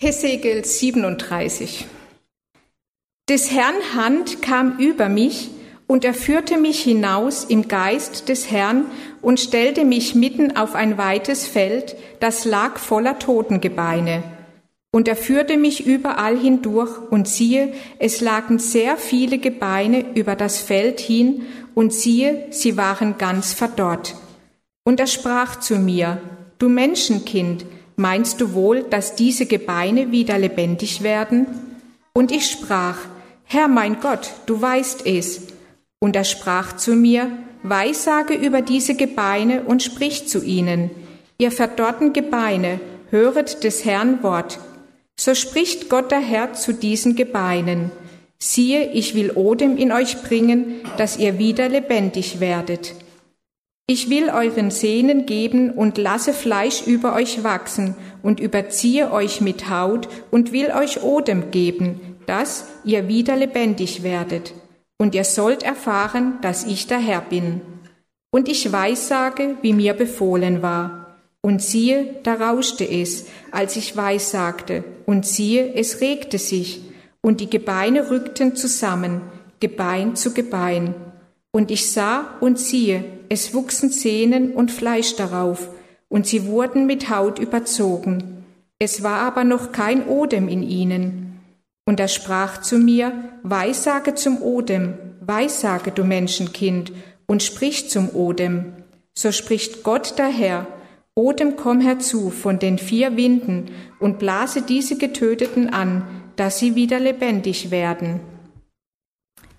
Hesekiel 37 Des Herrn Hand kam über mich, und er führte mich hinaus im Geist des Herrn und stellte mich mitten auf ein weites Feld, das lag voller Totengebeine. Und er führte mich überall hindurch, und siehe, es lagen sehr viele Gebeine über das Feld hin, und siehe, sie waren ganz verdorrt. Und er sprach zu mir, Du Menschenkind, Meinst du wohl, dass diese Gebeine wieder lebendig werden? Und ich sprach, Herr mein Gott, du weißt es. Und er sprach zu mir, Weissage über diese Gebeine und sprich zu ihnen. Ihr verdorrten Gebeine, höret des Herrn Wort. So spricht Gott der Herr zu diesen Gebeinen. Siehe, ich will Odem in euch bringen, dass ihr wieder lebendig werdet. Ich will euren Sehnen geben und lasse Fleisch über euch wachsen und überziehe euch mit Haut und will euch Odem geben, dass ihr wieder lebendig werdet. Und ihr sollt erfahren, dass ich der Herr bin. Und ich weissage, wie mir befohlen war. Und siehe, da rauschte es, als ich weissagte. Und siehe, es regte sich. Und die Gebeine rückten zusammen, Gebein zu Gebein. Und ich sah und siehe, es wuchsen Sehnen und Fleisch darauf, und sie wurden mit Haut überzogen. Es war aber noch kein Odem in ihnen. Und er sprach zu mir, Weissage zum Odem, Weissage, du Menschenkind, und sprich zum Odem. So spricht Gott der Herr, Odem komm herzu von den vier Winden und blase diese Getöteten an, dass sie wieder lebendig werden.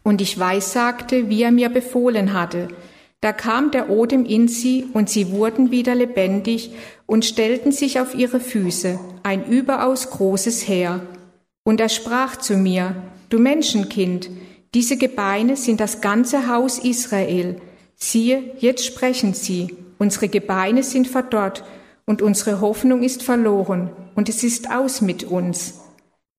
Und ich weissagte, wie er mir befohlen hatte, da kam der Odem in sie, und sie wurden wieder lebendig und stellten sich auf ihre Füße, ein überaus großes Heer. Und er sprach zu mir, Du Menschenkind, diese Gebeine sind das ganze Haus Israel. Siehe, jetzt sprechen sie, unsere Gebeine sind verdorrt, und unsere Hoffnung ist verloren, und es ist aus mit uns.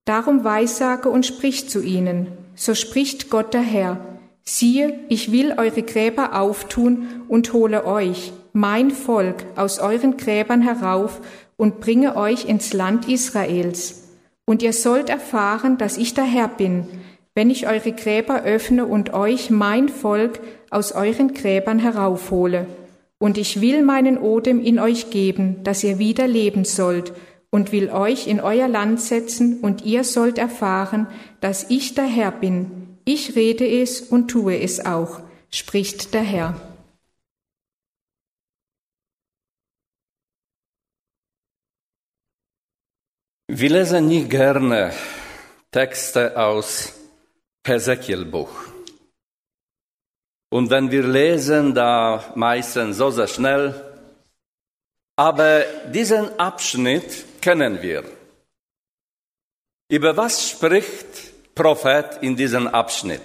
Darum weissage und sprich zu ihnen, so spricht Gott der Herr, Siehe, ich will eure Gräber auftun und hole euch, mein Volk, aus euren Gräbern herauf und bringe euch ins Land Israels. Und ihr sollt erfahren, dass ich der Herr bin, wenn ich eure Gräber öffne und euch, mein Volk, aus euren Gräbern heraufhole. Und ich will meinen Odem in euch geben, dass ihr wieder leben sollt, und will euch in euer Land setzen, und ihr sollt erfahren, dass ich der Herr bin, ich rede es und tue es auch, spricht der Herr. Wir lesen nicht gerne Texte aus Hesekiel-Buch. Und wenn wir lesen, da meistens so sehr schnell. Aber diesen Abschnitt kennen wir. Über was spricht Prophet in diesem Abschnitt.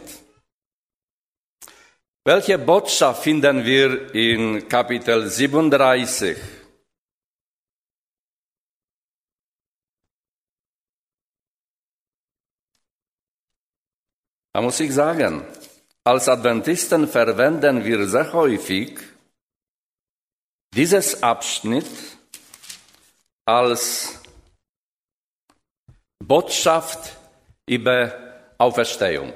Welche Botschaft finden wir in Kapitel 37? Da muss ich sagen, als Adventisten verwenden wir sehr häufig dieses Abschnitt als Botschaft über Auferstehung.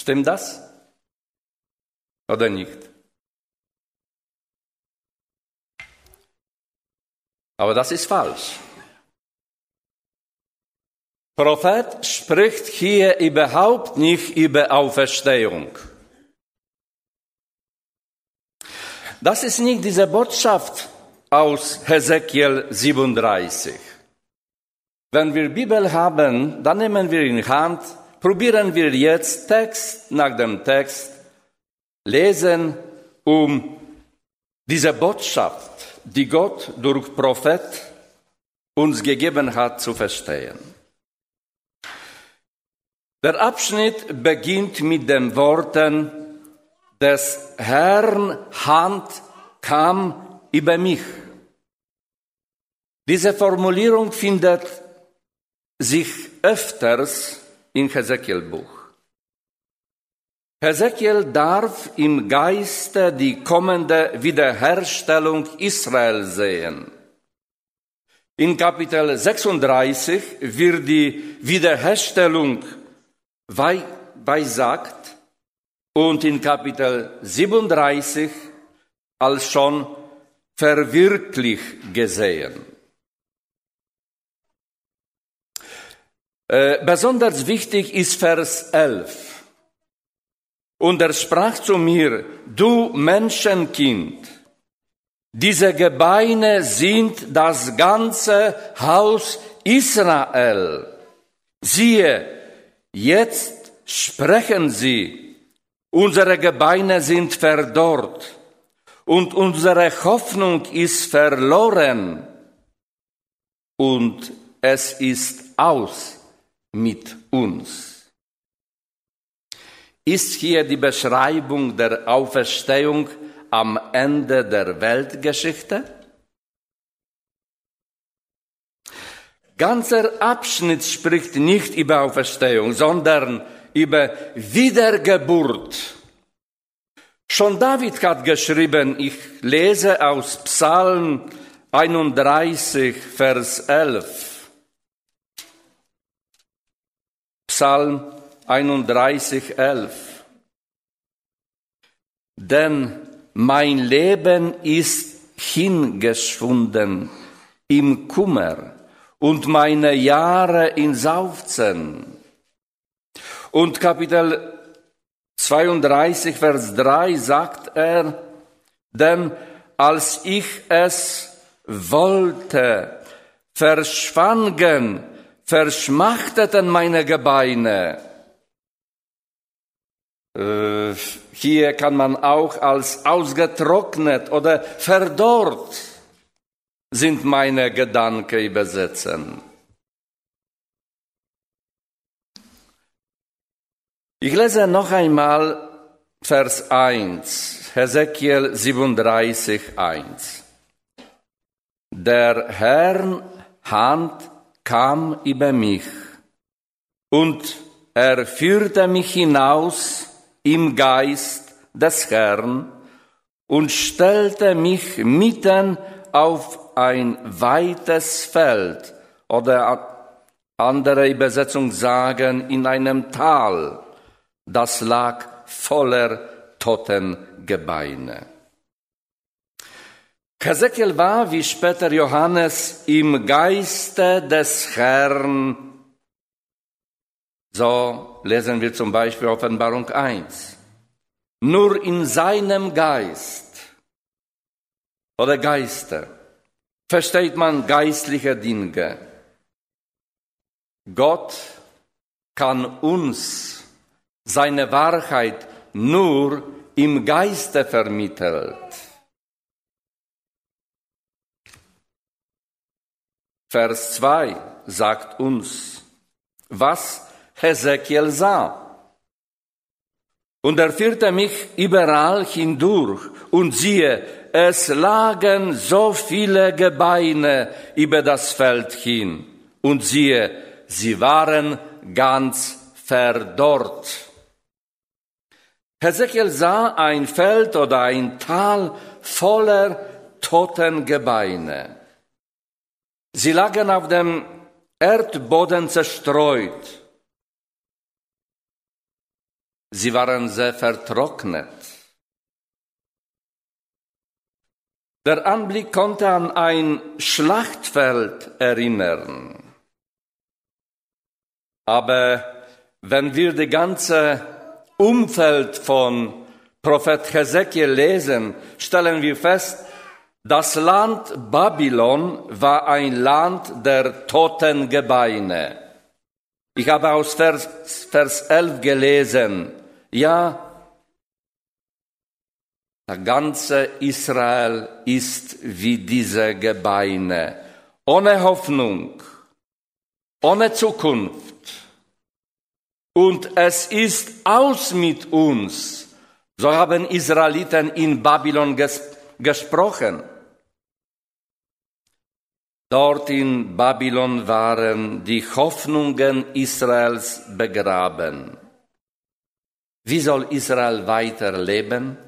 Stimmt das? Oder nicht? Aber das ist falsch. Prophet spricht hier überhaupt nicht über Auferstehung. Das ist nicht diese Botschaft aus Hesekiel 37. Wenn wir Bibel haben, dann nehmen wir in Hand, probieren wir jetzt Text nach dem Text lesen, um diese Botschaft, die Gott durch Prophet uns gegeben hat, zu verstehen. Der Abschnitt beginnt mit den Worten, des Herrn Hand kam über mich. Diese Formulierung findet sich öfters in Hesekiel-Buch. Hesekiel darf im Geiste die kommende Wiederherstellung Israel sehen. In Kapitel 36 wird die Wiederherstellung beisagt und in Kapitel 37 als schon verwirklicht gesehen. Äh, besonders wichtig ist Vers 11. Und er sprach zu mir, du Menschenkind, diese Gebeine sind das ganze Haus Israel. Siehe, jetzt sprechen sie, unsere Gebeine sind verdorrt und unsere Hoffnung ist verloren und es ist aus mit uns. Ist hier die Beschreibung der Auferstehung am Ende der Weltgeschichte? Ganzer Abschnitt spricht nicht über Auferstehung, sondern über Wiedergeburt. Schon David hat geschrieben, ich lese aus Psalm 31, Vers 11. Psalm 31, 11. Denn mein Leben ist hingeschwunden im Kummer und meine Jahre in Saufzen. Und Kapitel 32, Vers 3 sagt er, denn als ich es wollte, verschwangen, verschmachteten meine Gebeine. Äh, hier kann man auch als ausgetrocknet oder verdorrt sind meine Gedanken übersetzen. Ich lese noch einmal Vers 1, Hesekiel 37, 1. Der Herrn Hand kam über mich und er führte mich hinaus im Geist des Herrn und stellte mich mitten auf ein weites Feld oder andere Übersetzung sagen in einem Tal, das lag voller Totengebeine. Hesekiel war, wie später Johannes, im Geiste des Herrn so lesen wir zum Beispiel Offenbarung 1. Nur in seinem Geist oder Geister versteht man geistliche Dinge. Gott kann uns seine Wahrheit nur im Geiste vermittelt. Vers 2 sagt uns, was Hesekiel sah. Und er führte mich überall hindurch, und siehe, es lagen so viele Gebeine über das Feld hin, und siehe, sie waren ganz verdorrt. Hesekiel sah ein Feld oder ein Tal voller toten Gebeine. Sie lagen auf dem Erdboden zerstreut Sie waren sehr vertrocknet. Der Anblick konnte an ein Schlachtfeld erinnern. Aber wenn wir die ganze Umfeld von Prophet Hesekiel lesen, stellen wir fest, das Land Babylon war ein Land der toten Gebeine. Ich habe aus Vers, Vers 11 gelesen, ja, der ganze Israel ist wie diese Gebeine, ohne Hoffnung, ohne Zukunft. Und es ist aus mit uns. So haben Israeliten in Babylon ges gesprochen. Dort in Babylon waren die Hoffnungen Israels begraben. Wie soll Israel weiterleben?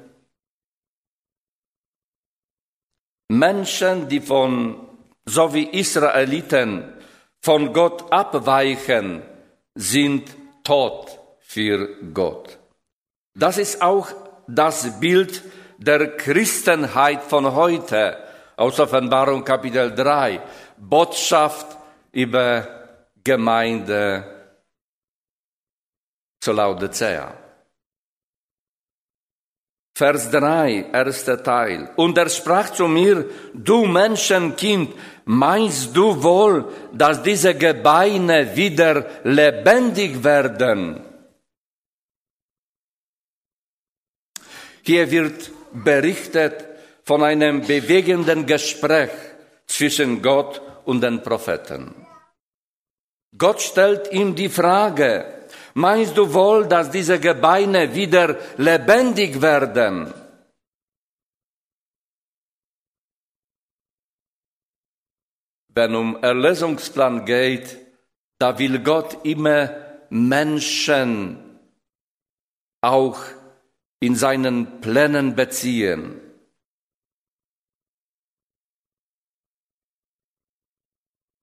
Menschen, die von so wie Israeliten von Gott abweichen, sind tot für Gott. Das ist auch das Bild der Christenheit von heute aus Offenbarung Kapitel 3. Botschaft über Gemeinde zu Laodicea. Vers 3, erster Teil. Und er sprach zu mir, du Menschenkind, meinst du wohl, dass diese Gebeine wieder lebendig werden? Hier wird berichtet von einem bewegenden Gespräch zwischen Gott und den Propheten. Gott stellt ihm die Frage, Meinst du wohl, dass diese Gebeine wieder lebendig werden? Wenn um Erlösungsplan geht, da will Gott immer Menschen auch in seinen Plänen beziehen.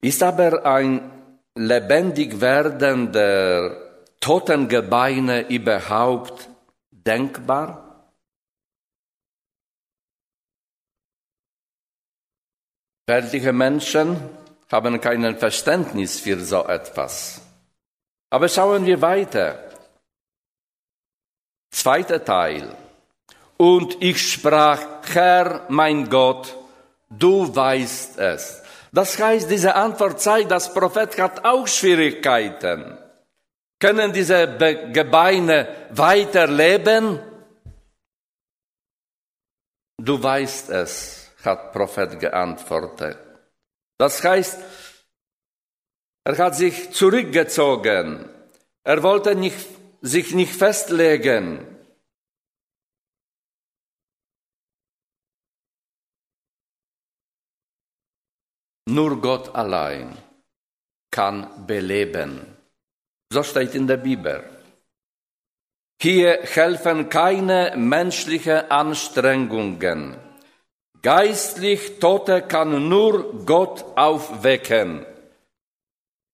Ist aber ein lebendig werdender Totengebeine überhaupt denkbar? Weltliche Menschen haben kein Verständnis für so etwas. Aber schauen wir weiter. Zweiter Teil. Und ich sprach, Herr, mein Gott, du weißt es. Das heißt, diese Antwort zeigt, das Prophet hat auch Schwierigkeiten. Können diese Be Gebeine weiterleben? Du weißt es, hat Prophet geantwortet. Das heißt, er hat sich zurückgezogen. Er wollte nicht, sich nicht festlegen. Nur Gott allein kann beleben. So steht in der Bibel. Hier helfen keine menschlichen Anstrengungen. Geistlich Tote kann nur Gott aufwecken.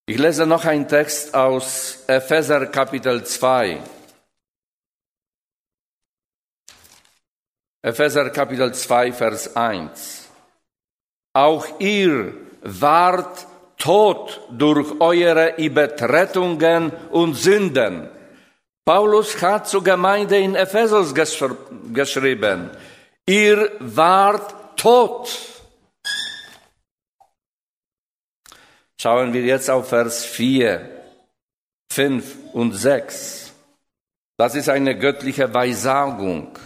Ich lese noch einen Text aus Epheser Kapitel 2. Epheser Kapitel 2, Vers 1. Auch ihr wart Tod durch eure Übertretungen und Sünden. Paulus hat zur Gemeinde in Ephesus gesch geschrieben, ihr wart tot. Schauen wir jetzt auf Vers 4, 5 und 6. Das ist eine göttliche Weissagung.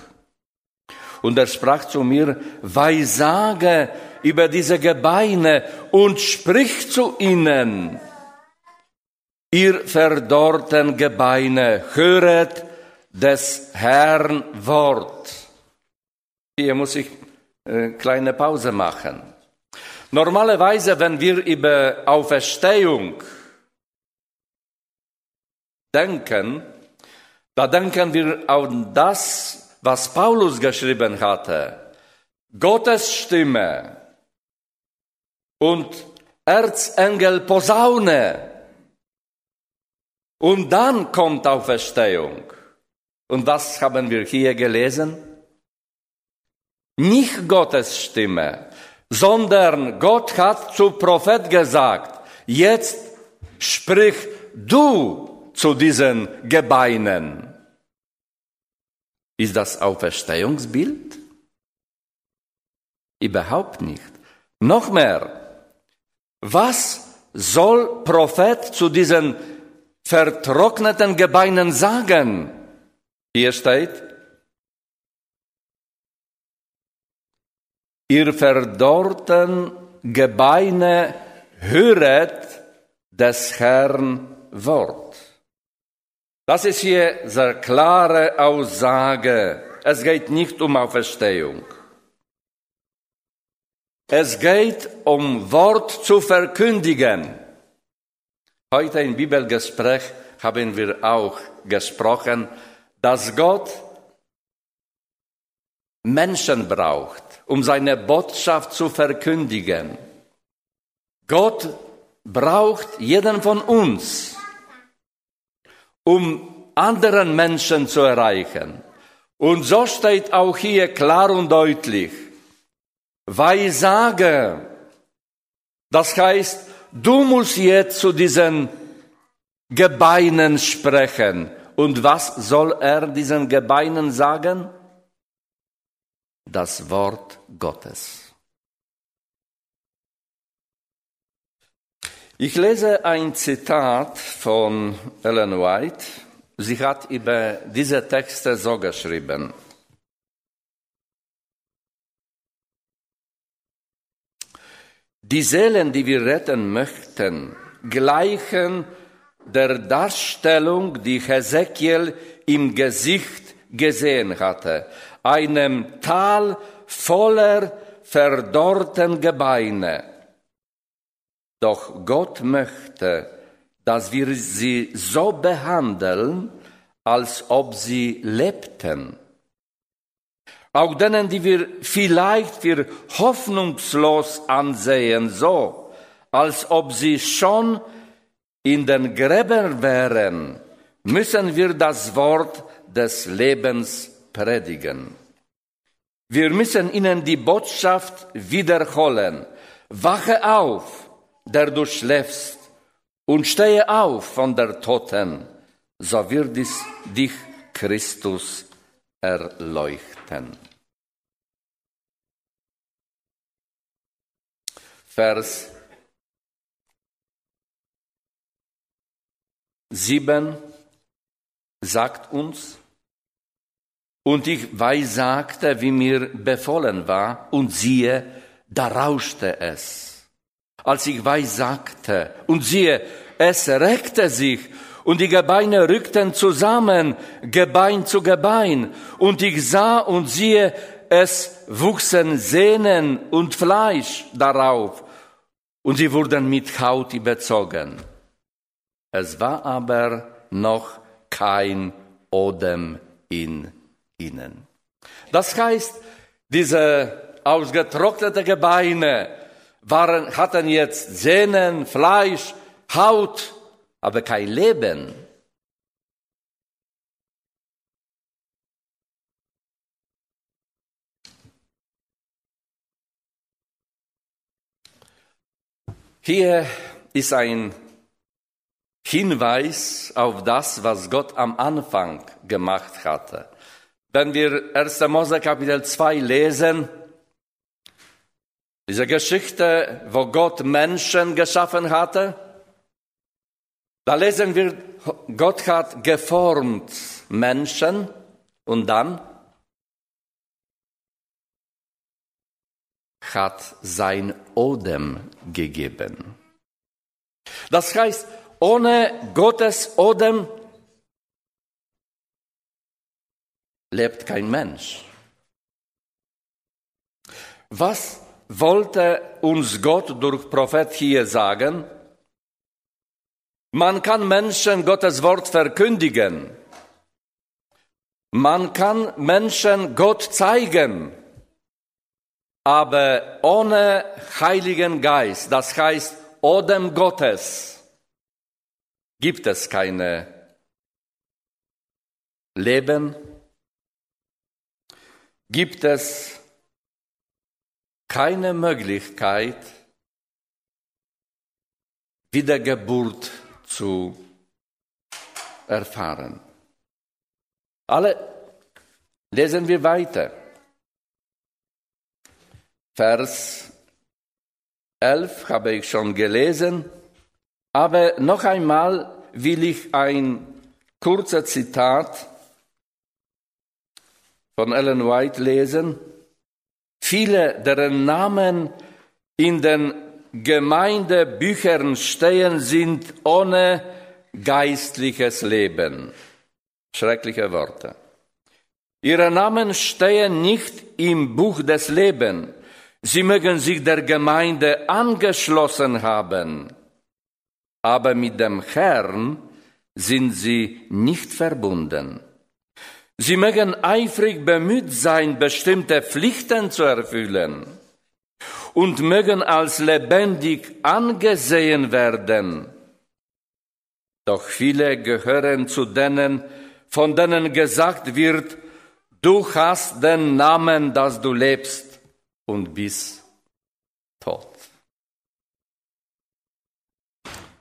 Und er sprach zu mir, Weissage über diese Gebeine und spricht zu ihnen, ihr verdorrten Gebeine, höret des Herrn Wort. Hier muss ich eine kleine Pause machen. Normalerweise, wenn wir über Auferstehung denken, da denken wir an das, was Paulus geschrieben hatte. Gottes Stimme, und Erzengel Posaune. Und dann kommt Auferstehung. Und was haben wir hier gelesen? Nicht Gottes Stimme, sondern Gott hat zu Prophet gesagt, jetzt sprich du zu diesen Gebeinen. Ist das Auferstehungsbild? Überhaupt nicht. Noch mehr, was soll Prophet zu diesen vertrockneten Gebeinen sagen? Hier steht, ihr verdorrten Gebeine höret des Herrn Wort. Das ist hier sehr klare Aussage. Es geht nicht um Auferstehung. Es geht um Wort zu verkündigen. Heute im Bibelgespräch haben wir auch gesprochen, dass Gott Menschen braucht, um seine Botschaft zu verkündigen. Gott braucht jeden von uns, um anderen Menschen zu erreichen. Und so steht auch hier klar und deutlich, Weissage, das heißt, du musst jetzt zu diesen Gebeinen sprechen. Und was soll er diesen Gebeinen sagen? Das Wort Gottes. Ich lese ein Zitat von Ellen White. Sie hat über diese Texte so geschrieben. Die Seelen, die wir retten möchten, gleichen der Darstellung, die Hesekiel im Gesicht gesehen hatte, einem Tal voller verdorrten Gebeine. Doch Gott möchte, dass wir sie so behandeln, als ob sie lebten. Auch denen, die wir vielleicht für hoffnungslos ansehen, so, als ob sie schon in den Gräbern wären, müssen wir das Wort des Lebens predigen. Wir müssen ihnen die Botschaft wiederholen. Wache auf, der du schläfst, und stehe auf von der Toten, so wird es dich Christus erleuchten. Vers 7 sagt uns, und ich weissagte, wie mir befohlen war, und siehe, da rauschte es. Als ich weissagte, und siehe, es reckte sich, und die Gebeine rückten zusammen, Gebein zu Gebein, und ich sah und siehe, es wuchsen Sehnen und Fleisch darauf, und sie wurden mit Haut überzogen. Es war aber noch kein Odem in ihnen. Das heißt, diese ausgetrocknete Gebeine waren, hatten jetzt Sehnen, Fleisch, Haut, aber kein Leben. Hier ist ein Hinweis auf das, was Gott am Anfang gemacht hatte. Wenn wir 1. Mose Kapitel 2 lesen, diese Geschichte, wo Gott Menschen geschaffen hatte, da lesen wir, Gott hat geformt Menschen und dann hat sein Odem gegeben. Das heißt, ohne Gottes Odem lebt kein Mensch. Was wollte uns Gott durch Prophet hier sagen? Man kann Menschen Gottes Wort verkündigen. Man kann Menschen Gott zeigen. Aber ohne Heiligen Geist, das heißt Odem Gottes, gibt es keine Leben, gibt es keine Möglichkeit, Wiedergeburt zu erfahren. Alle lesen wir weiter. Vers 11 habe ich schon gelesen. Aber noch einmal will ich ein kurzes Zitat von Ellen White lesen. Viele, deren Namen in den Gemeindebüchern stehen, sind ohne geistliches Leben. Schreckliche Worte. Ihre Namen stehen nicht im Buch des Lebens. Sie mögen sich der Gemeinde angeschlossen haben aber mit dem Herrn sind sie nicht verbunden. Sie mögen eifrig bemüht sein, bestimmte Pflichten zu erfüllen und mögen als lebendig angesehen werden. Doch viele gehören zu denen, von denen gesagt wird, du hast den Namen, dass du lebst und bist tot.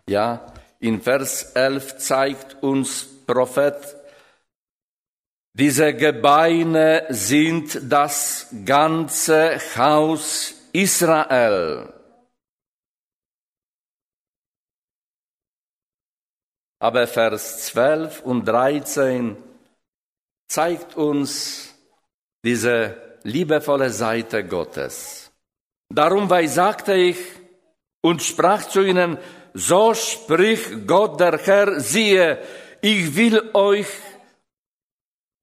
Ja, in Vers 11 zeigt uns Prophet, diese Gebeine sind das ganze Haus Israel. Aber Vers 12 und 13 zeigt uns diese liebevolle Seite Gottes. Darum weil sagte ich und sprach zu ihnen, so spricht Gott der Herr, siehe, ich will euch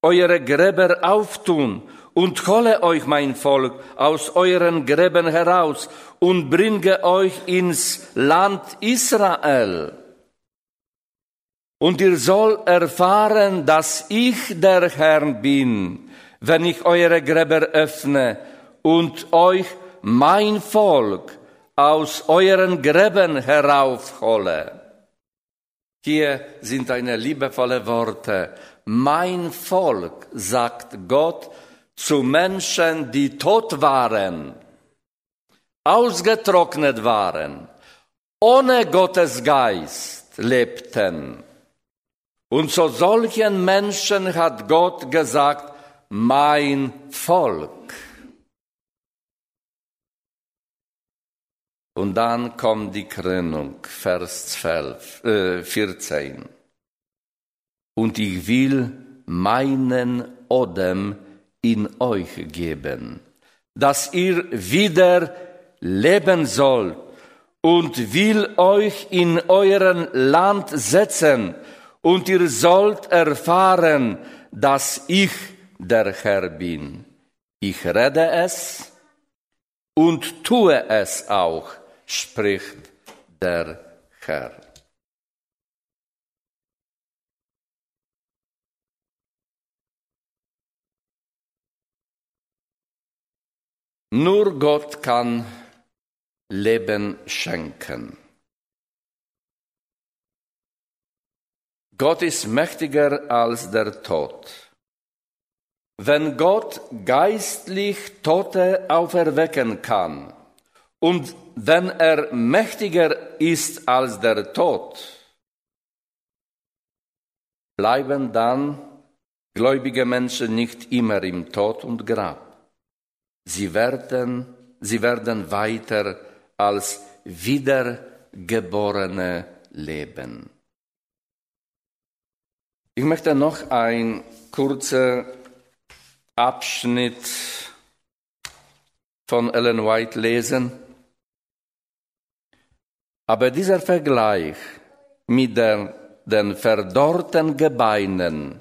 eure Gräber auftun und hole euch mein Volk aus euren Gräben heraus und bringe euch ins Land Israel. Und ihr soll erfahren, dass ich der Herr bin, wenn ich eure Gräber öffne und euch mein Volk aus euren Gräben heraufhole. Hier sind eine liebevolle Worte. Mein Volk, sagt Gott zu Menschen, die tot waren, ausgetrocknet waren, ohne Gottes Geist lebten. Und zu solchen Menschen hat Gott gesagt, mein Volk. Und dann kommt die Krönung, Vers 12, äh, 14. Und ich will meinen Odem in euch geben, dass ihr wieder leben sollt und will euch in euren Land setzen und ihr sollt erfahren, dass ich der Herr bin. Ich rede es und tue es auch, spricht der Herr. Nur Gott kann Leben schenken. Gott ist mächtiger als der Tod. Wenn Gott geistlich Tote auferwecken kann und wenn er mächtiger ist als der Tod, bleiben dann gläubige Menschen nicht immer im Tod und Grab. Sie werden, sie werden weiter als Wiedergeborene leben. Ich möchte noch ein kurzer Abschnitt von Ellen White lesen. Aber dieser Vergleich mit der, den verdorrten Gebeinen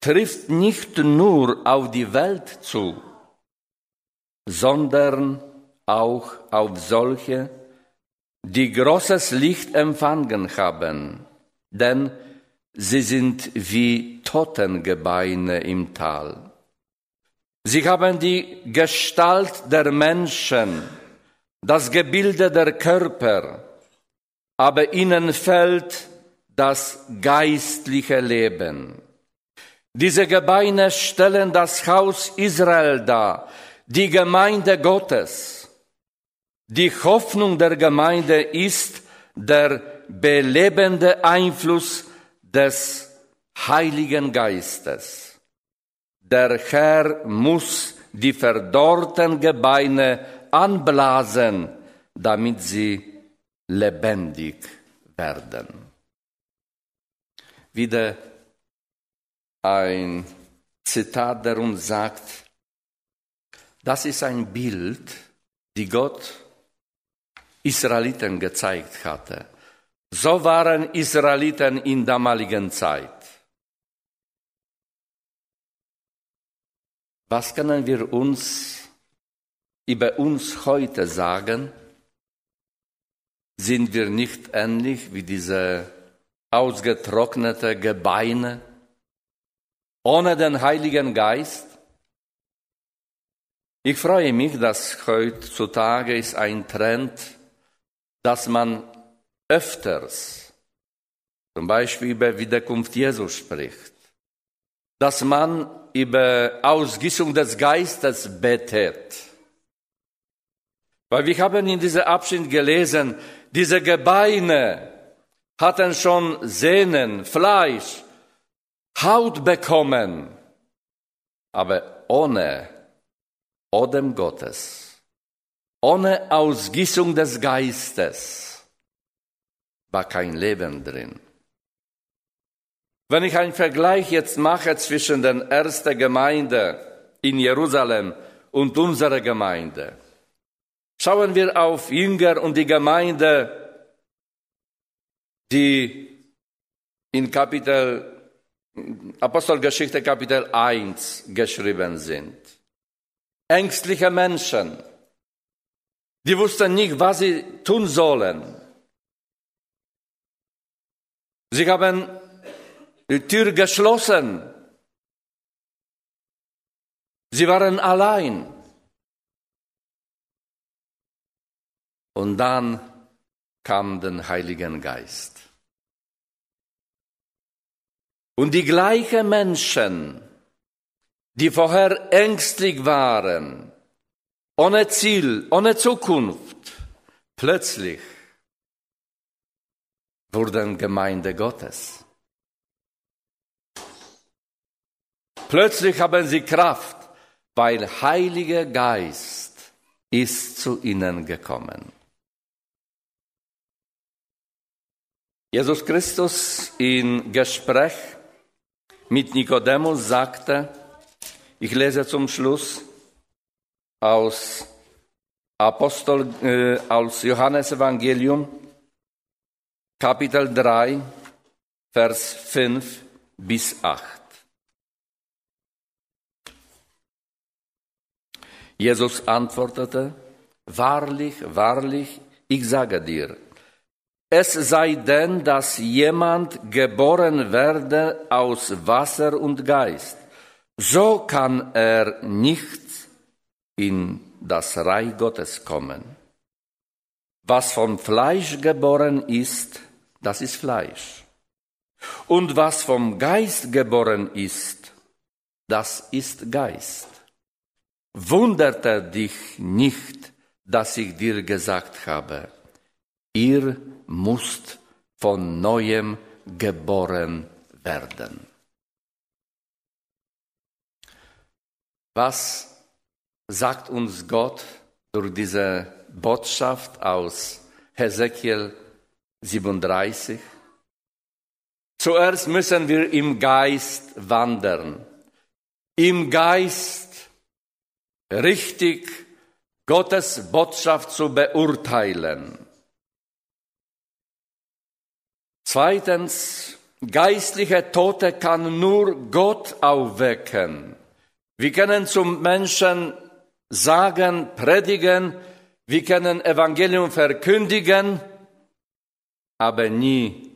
trifft nicht nur auf die Welt zu, sondern auch auf solche, die großes Licht empfangen haben, denn sie sind wie Totengebeine im Tal. Sie haben die Gestalt der Menschen, das Gebilde der Körper, aber ihnen fällt das geistliche Leben. Diese Gebeine stellen das Haus Israel dar, die Gemeinde Gottes. Die Hoffnung der Gemeinde ist der belebende Einfluss des Heiligen Geistes. Der Herr muss die verdorrten Gebeine anblasen, damit sie lebendig werden. Wieder ein Zitat, der uns sagt, das ist ein Bild, die Gott Israeliten gezeigt hatte. So waren Israeliten in damaligen Zeit. Was können wir uns über uns heute sagen? Sind wir nicht ähnlich wie diese ausgetrocknete Gebeine ohne den Heiligen Geist? Ich freue mich, dass heutzutage ist ein Trend, dass man öfters zum Beispiel über Wiederkunft Jesus spricht, dass man über Ausgießung des Geistes betet. Weil wir haben in diesem Abschnitt gelesen, diese Gebeine hatten schon Sehnen, Fleisch, Haut bekommen, aber ohne Odem Gottes, ohne Ausgießung des Geistes war kein Leben drin. Wenn ich einen Vergleich jetzt mache zwischen der ersten Gemeinde in Jerusalem und unserer Gemeinde, schauen wir auf Jünger und die Gemeinde, die in Kapitel Apostelgeschichte Kapitel 1 geschrieben sind. Ängstliche Menschen, die wussten nicht, was sie tun sollen. Sie haben die Tür geschlossen. Sie waren allein. Und dann kam der Heilige Geist. Und die gleichen Menschen, die vorher ängstlich waren, ohne Ziel, ohne Zukunft, plötzlich wurden Gemeinde Gottes. Plötzlich haben sie Kraft, weil Heiliger Geist ist zu ihnen gekommen. Jesus Christus in Gespräch mit Nikodemus sagte, ich lese zum Schluss aus Apostel, äh, aus Johannes Evangelium, Kapitel 3, Vers 5 bis 8. Jesus antwortete, Wahrlich, wahrlich, ich sage dir, es sei denn, dass jemand geboren werde aus Wasser und Geist. So kann er nicht in das Reich Gottes kommen. Was vom Fleisch geboren ist, das ist Fleisch. Und was vom Geist geboren ist, das ist Geist. Wunderte dich nicht, dass ich dir gesagt habe, ihr musst von neuem geboren werden. Was sagt uns Gott durch diese Botschaft aus Hesekiel 37? Zuerst müssen wir im Geist wandern, im Geist richtig Gottes Botschaft zu beurteilen. Zweitens, geistliche Tote kann nur Gott aufwecken. Wir können zum Menschen sagen, predigen, wir können Evangelium verkündigen, aber nie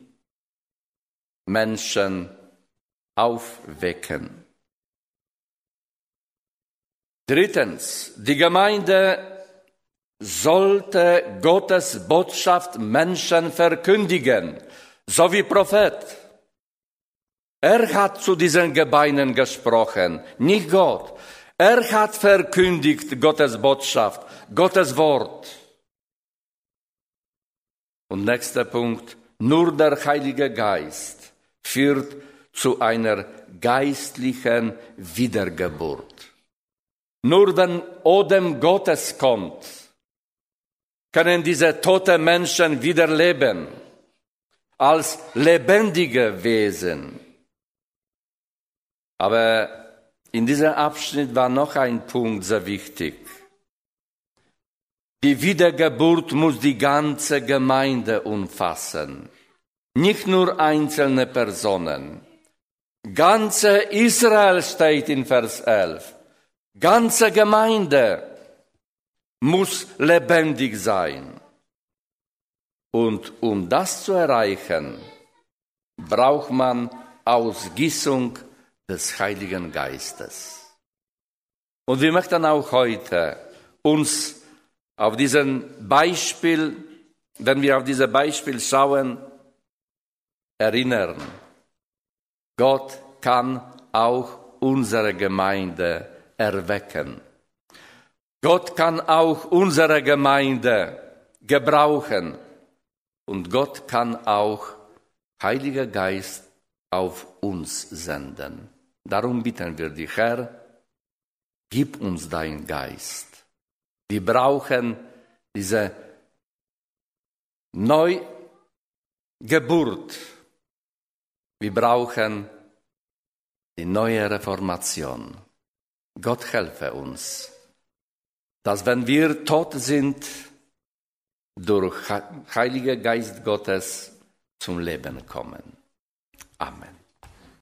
Menschen aufwecken. Drittens, die Gemeinde sollte Gottes Botschaft Menschen verkündigen so wie Prophet. Er hat zu diesen Gebeinen gesprochen, nicht Gott. Er hat verkündigt Gottes Botschaft, Gottes Wort. Und nächster Punkt, nur der Heilige Geist führt zu einer geistlichen Wiedergeburt. Nur wenn Odem Gottes kommt, können diese toten Menschen wieder leben als lebendige Wesen. Aber in diesem Abschnitt war noch ein Punkt sehr wichtig. Die Wiedergeburt muss die ganze Gemeinde umfassen, nicht nur einzelne Personen. Ganze Israel steht in Vers 11. Ganze Gemeinde muss lebendig sein. Und um das zu erreichen, braucht man Ausgießung des Heiligen Geistes. Und wir möchten auch heute uns auf diesen Beispiel, wenn wir auf dieses Beispiel schauen, erinnern. Gott kann auch unsere Gemeinde erwecken. Gott kann auch unsere Gemeinde gebrauchen. Und Gott kann auch Heiliger Geist auf uns senden. Darum bitten wir dich, Herr, gib uns deinen Geist. Wir brauchen diese Neugeburt. Wir brauchen die neue Reformation. Gott helfe uns, dass wenn wir tot sind, durch Heiliger Geist Gottes zum Leben kommen. Amen.